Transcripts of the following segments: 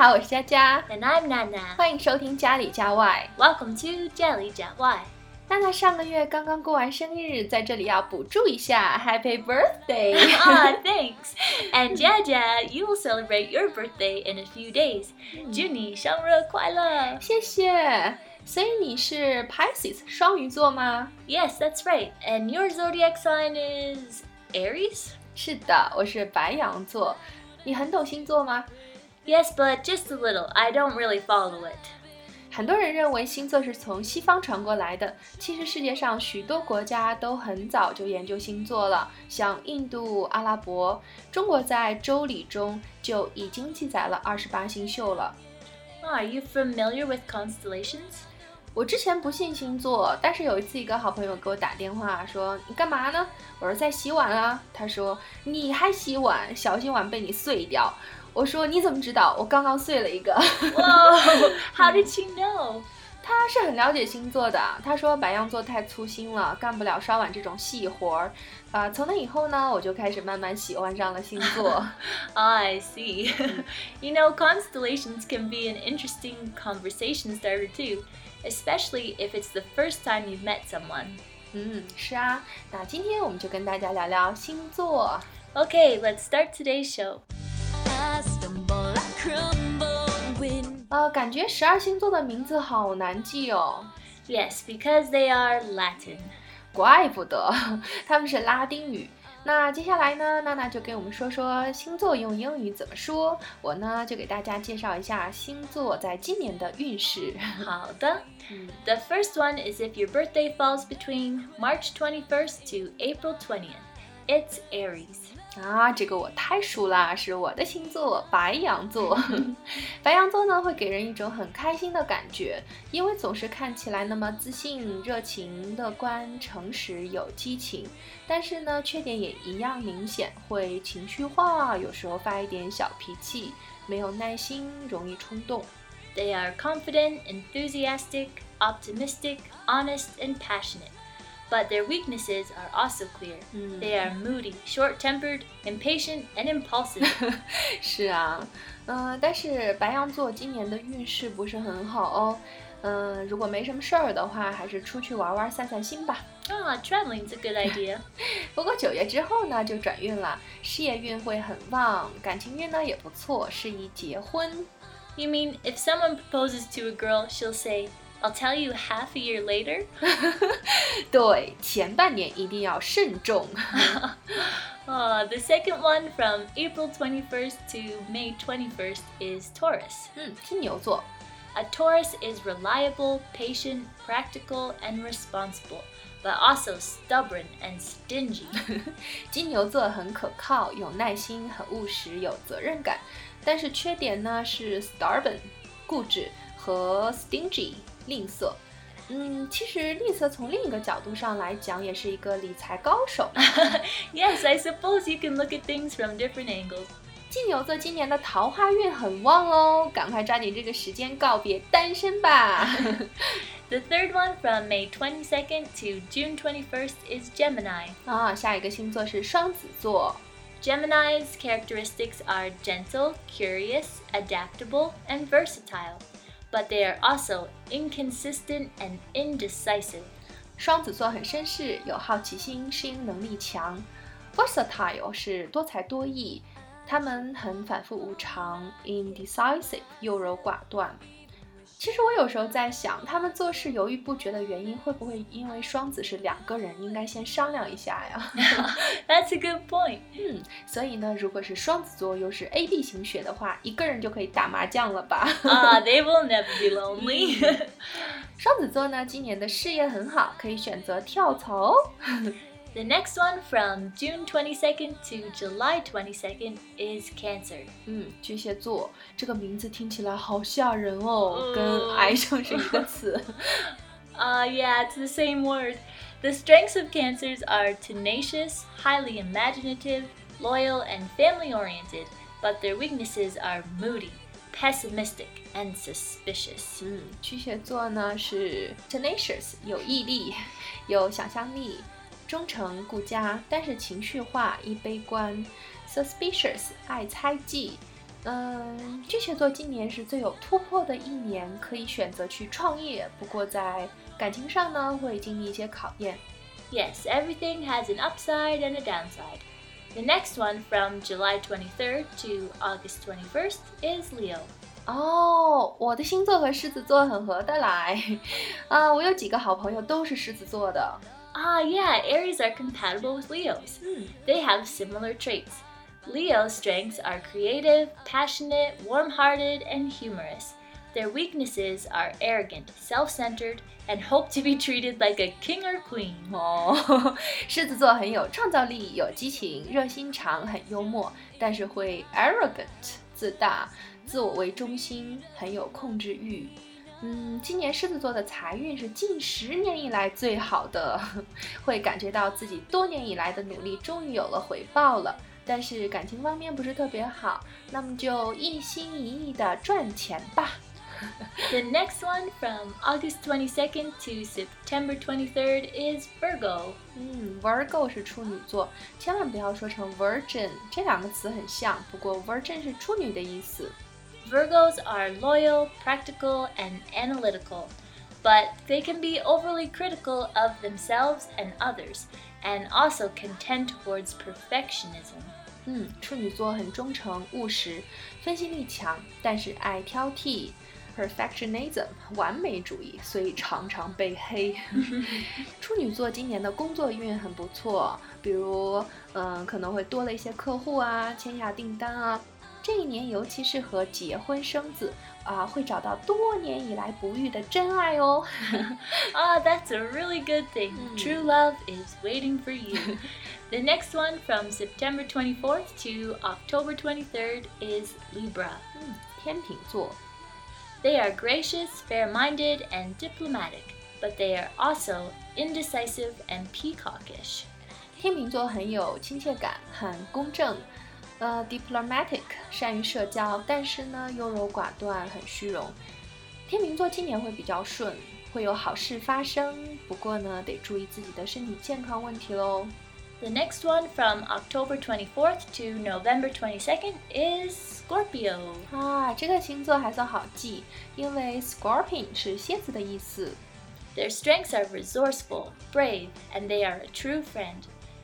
好，我是佳佳， And I'm Nana. 欢迎收听家里家外。 Welcome to Jelly Jet Y. 娜娜上个月刚刚过完生日，在这里要补祝一下，Happy Birthday！ ah, thanks. And Jaja, you will celebrate your birthday in a few days. 祝你生日快乐.谢谢。所以你是 Pisces 双鱼座吗？ Yes, that's right. And your zodiac sign is Aries? 是的，我是白羊座。你很懂星座吗？ Yes, but just a little. I don't really follow it. 很多人认为星座是从西方传过来的，其实世界上许多国家都很早就研究星座了，像印度、阿拉伯，中国在《周礼》中就已经记载了二十八星宿了。Oh, are you familiar with constellations? 我之前不信星座，但是有一次一个好朋友给我打电话说：“你干嘛呢？”我说：“在洗碗啊。”他说：“你还洗碗，小心碗被你碎掉。”我说：“你怎么知道？我刚刚碎了一个。 Whoa, how did you know? ”他是很了解星座的，他说白羊座太粗心了，干不了刷碗这种细活儿。啊、从那以后呢，我就开始慢慢喜欢上了星座。 I see. you know, constellations can be an interesting conversation starter too, especially if it's the first time you've met someone. 嗯，是啊。那今天我们就跟大家聊聊星座。 Okay, let's start today's show. 呃，感觉十二星座的名字好难记哦。 Yes, because they are Latin. 怪不得他们是拉丁语。那接下来呢，娜娜就跟我们说说星座用英语怎么说。我呢就给大家介绍一下星座在今年的运势。好的. The first one is if your birthday falls between March 21st to April 20th. It's Aries. 啊，这个我太熟啦，是我的星座白羊座。白羊座呢会给人一种很开心的感觉，因为总是看起来那么自信、热情、乐观、诚实、有激情。但是呢，缺点也一样明显，会情绪化，有时候发一点小脾气，没有耐心，容易冲动。They are confident, enthusiastic, optimistic, honest, and passionate. But their weaknesses are also clear. They are moody, short tempered, impatient, and impulsive. 是啊，嗯、但是白羊座今年的运势不是很好哦。嗯、如果没什么事儿的话，还是出去玩玩、散散心吧。 ah, traveling's a good idea. 不过九月之后呢，就转运了，事业运会很旺，感情运呢也不错，适宜结婚。 You mean if someone proposes to a girl, she'll say, I'll tell you half a year later? 对，前半年一定要慎重。 Ah, the second one from April 21st to May 21st is Taurus. 嗯，金牛座， A Taurus is reliable, patient, practical, and responsible, but also stubborn and stingy. 金牛座很可靠，有耐心，很务实，有责任感。但是缺点呢是 stubborn，固执和 stingy， 吝啬。嗯，其实吝啬从另一个角度上来讲，也是一个理财高手。 yes, I suppose you can look at things from different angles. 金牛座今年的桃花运很旺哦，赶快抓紧这个时间告别单身吧。 The third one from May 22nd to June 21st is Gemini. 啊，下一个星座是双子座。 Gemini's characteristics are gentle, curious, adaptable, and versatile, but they are also inconsistent and indecisive. 双子座很绅士，有好奇心，适应能力强。Versatile 是多才多艺，他们很反复无常，indecisive 优柔寡断。 其实我有时候在想，他们做事犹豫不决的原因，会不会因为双子是两个人，应该先商量一下呀？That's a good point. 嗯，所以呢，如果是双子座又是 A B 型血的话，一个人就可以打麻将了吧？Ah, they will never be lonely. 双子座呢，今年的事业很好，可以选择跳槽哦。the next one from June 22nd to July 22nd is Cancer. 嗯，巨蟹座这个名字听起来好吓人哦，嗯跟癌症是一个词。 Uh, yeah, it's the same word. The strengths of Cancers are tenacious, highly imaginative, loyal, and family oriented, but their weaknesses are moody, pessimistic, and suspicious. 嗯，巨蟹座呢是 tenacious，有毅力，有想象力， 忠诚顾家，但是情绪化，易悲观；suspicious，爱猜忌。嗯，巨蟹座今年是最有突破的一年，可以选择去创业，不过在感情上呢，会经历一些考验。Yes, everything has an upside and a downside. The next one from July 23rd to August 21st is Leo. 哦，我的星座和狮子座很合得来，啊，我有几个好朋友都是狮子座的。Ah, yeah, Aries are compatible with Leos. 嗯， They have similar traits. Leo's strengths are creative, passionate, warm hearted, and humorous. Their weaknesses are arrogant, self centered, and hope to be treated like a king or queen. 哦，狮子座很有创造力，有激情，热心肠，很幽默，但是会 arrogant 自大，自我为中心，很有控制欲。 嗯，今年狮子座的财运是近十年以来最好的，会感觉到自己多年以来的努力终于有了回报了。但是感情方面不是特别好，那么就一心一意的赚钱吧。The next one from August 22nd to September 23rd is Virgo. 嗯，Virgo 是处女座，千万不要说成 Virgin，这两个词很像，不过 Virgin 是处女的意思。Virgos are loyal, practical, and analytical, but they can be overly critical of themselves and others, and also can tend towards perfectionism. 嗯，处女座很忠诚、务实，分析力强，但是爱挑剔，perfectionism 完美主义，所以常常被黑。处女座今年的工作运很不错，比如嗯可能会多了一些客户啊，签下订单啊。 这一年尤其适合结婚生子啊，会找到多年以来不遇的真爱哦。 Ah, that's a really good thing. Mm. True love is waiting for you. the next one from September 24th to October 23rd is Libra. 嗯，天秤座。 They are gracious, fair minded, and diplomatic, but they are also indecisive and peacockish. 天秤座很有亲切感，很公正， 呃，diplomatic，善于社交，但是呢优柔寡断，很虚荣。天秤座今年会比较顺，会有好事发生，不过呢得注意自己的身体健康问题喽。 The next one from October 24th to November 22nd is Scorpio. 啊，这个星座还算好记，因为 scorpion 是蝎子的意思。 Their strengths are resourceful, brave, and they are a true friend.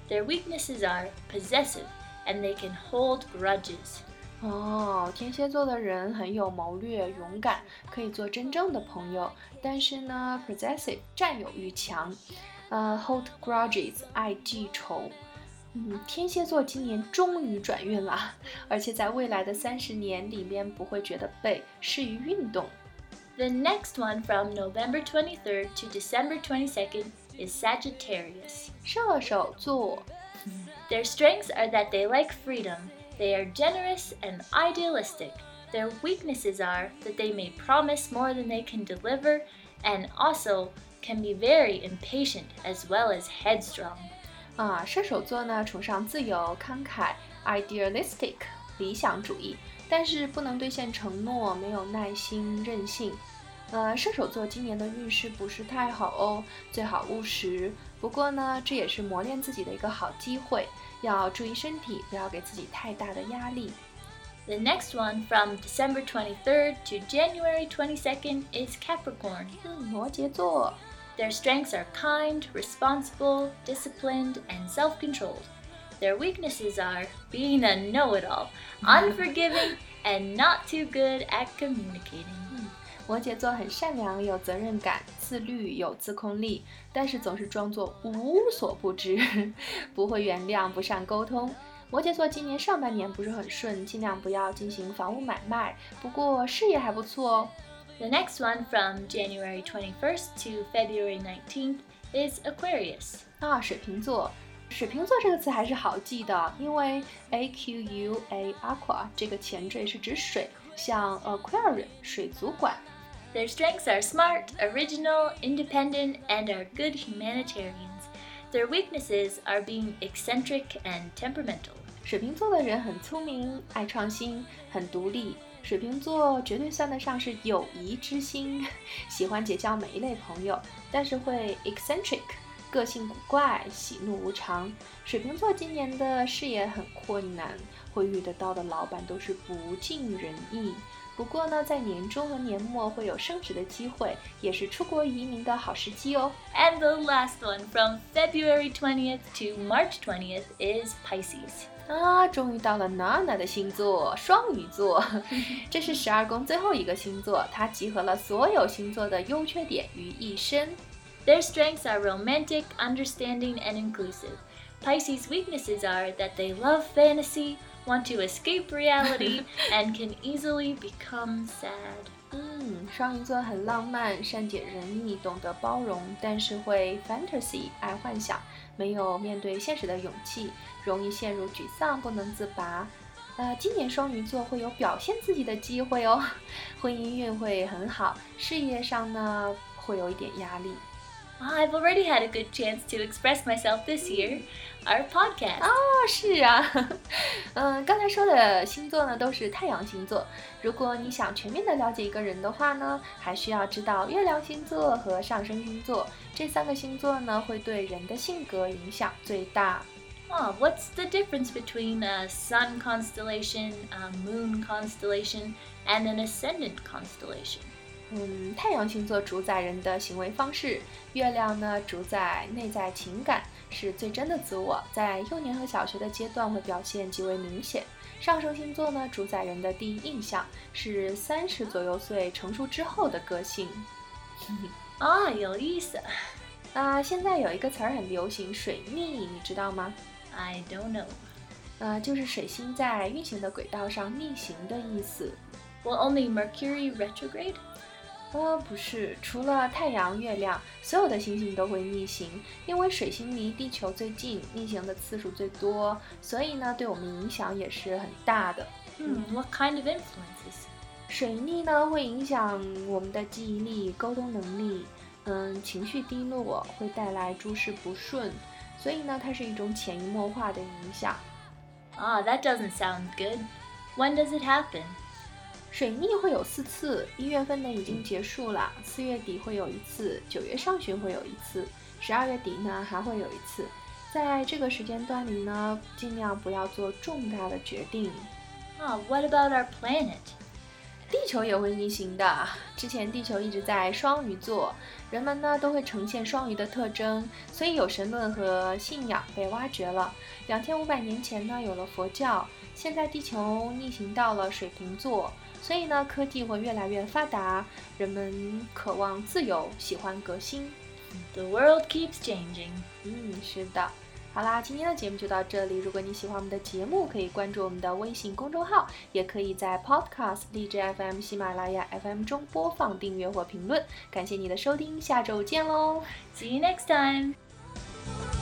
Their weaknesses are possessive, and they can hold grudges. 哦，天蝎座的人很有谋略、勇敢，可以做真正的朋友。但是呢，possessive 占有欲强，呃，hold grudges 爱记仇。嗯，天蝎座今年终于转运了，而且在未来的三十年里面不会觉得背，适于运动。 The next one from November 23rd to December 22nd is Sagittarius. 射手座， Their strengths are that they like freedom, they are generous and idealistic. Their weaknesses are that they may promise more than they can deliver and also can be very impatient as well as headstrong. 啊，射手座呢崇尚自由、慷慨、idealistic 理想主义，但是不能兑现承诺，没有耐心、任性。呃，射手座今年的运势不是太好哦，最好务实。 不过呢，这也是磨练自己的一个好机会，要注意身体，不要给自己太大的压力。 The next one from December 23rd to January 22nd is Capricorn. 嗯，摩羯座， Their strengths are kind, responsible, disciplined, and self controlled. Their weaknesses are being a know it all, unforgiving, and not too good at communicating. 摩羯座很善良，有责任感，自律，有自控力，但是总是装作无所不知，不会原谅，不善沟通。摩羯座今年上半年不是很顺，尽量不要进行房屋买卖，不过事业还不错哦。The next one from January 21st to February 19th is Aquarius. 啊，水瓶座，水瓶座这个词还是好记的，因为 A Q U A aqua 这个前缀是指水，像 aquarium 水族馆。Their strengths are smart, original, independent, and are good humanitarians. Their weaknesses are being eccentric and temperamental. 水瓶座的人很聪明，爱创新，很独立。水瓶座绝对算得上是友谊之星，喜欢结交每一类朋友，但是会 eccentric， 个性古怪，喜怒无常。水瓶座今年的事业很困难，会遇得到的老板都是不尽人意。不过呢，在年终和年末会有升职的机会，也是出国移民的好时机哦。And the last one from February 20th to March 20th is Pisces. 啊，终于到了娜娜的星座双鱼座，这是十二宫最后一个星座，它集合了所有星座的优缺点于一身。Their strengths are romantic, understanding, and inclusive. Pisces' weaknesses are that they love fantasy, want to escape reality, and can easily become sad. 嗯，双鱼座很浪漫，善解人意，懂得包容，但是会 fantasy 爱幻想，没有面对现实的勇气，容易陷入沮丧，不能自拔。呃，今年双鱼座会有表现自己的机会哦，婚姻运会很好，事业上呢会有一点压力。 I've already had a good chance to express myself this year. Our podcast. 哦，是啊，嗯，刚才说的星座呢都是太阳星座。如果你想全面的了解一个人的话呢，还需要知道月亮星座和上升星座这三个星座呢，会对人的性格影响最大。 Oh, what's the difference between a sun constellation, a moon constellation, and an ascendant constellation? 嗯，太阳星座主宰人的行为方式，月亮呢主宰内在情感，是最真的自我，在幼年和小学的阶段会表现极为明显。上升星座呢主宰人的第一印象，是三十左右岁成熟之后的个性。Ah, 有意思.啊，现在有一个词儿很流行，水逆，你知道吗？I don't know. 呃，就是水星在运行的轨道上逆行的意思。Will only Mercury retrograde? 呃，不是，除了太阳、月亮，所有的星星都会逆行，因为水星离地球最近，逆行的次数最多，所以呢，对我们影响也是很大的。Hmm, what kind of influences? 水逆呢，会影响我们的记忆力、沟通能力，嗯，情绪低落，会带来诸事不顺，所以呢，它是一种潜移默化的影响。Ah, that doesn't sound good. When does it happen? 水逆会有四次，一月份呢已经结束了，四月底会有一次，九月上旬会有一次，十二月底呢还会有一次。在这个时间段里呢，尽量不要做重大的决定。Ah, what about our planet? 地球也会逆行的，之前地球一直在双鱼座，人们呢都会呈现双鱼的特征，所以有神论和信仰被挖掘了。两千五百年前呢有了佛教，现在地球逆行到了水瓶座，所以呢科技会越来越发达，人们渴望自由，喜欢革新。The world keeps changing. 嗯，是的。好啦，今天的节目就到这里。如果你喜欢我们的节目，可以关注我们的微信公众号，也可以在 Podcast、荔枝 FM、喜马拉雅 FM 中播放、订阅或评论。感谢你的收听，下周见喽！See you next time.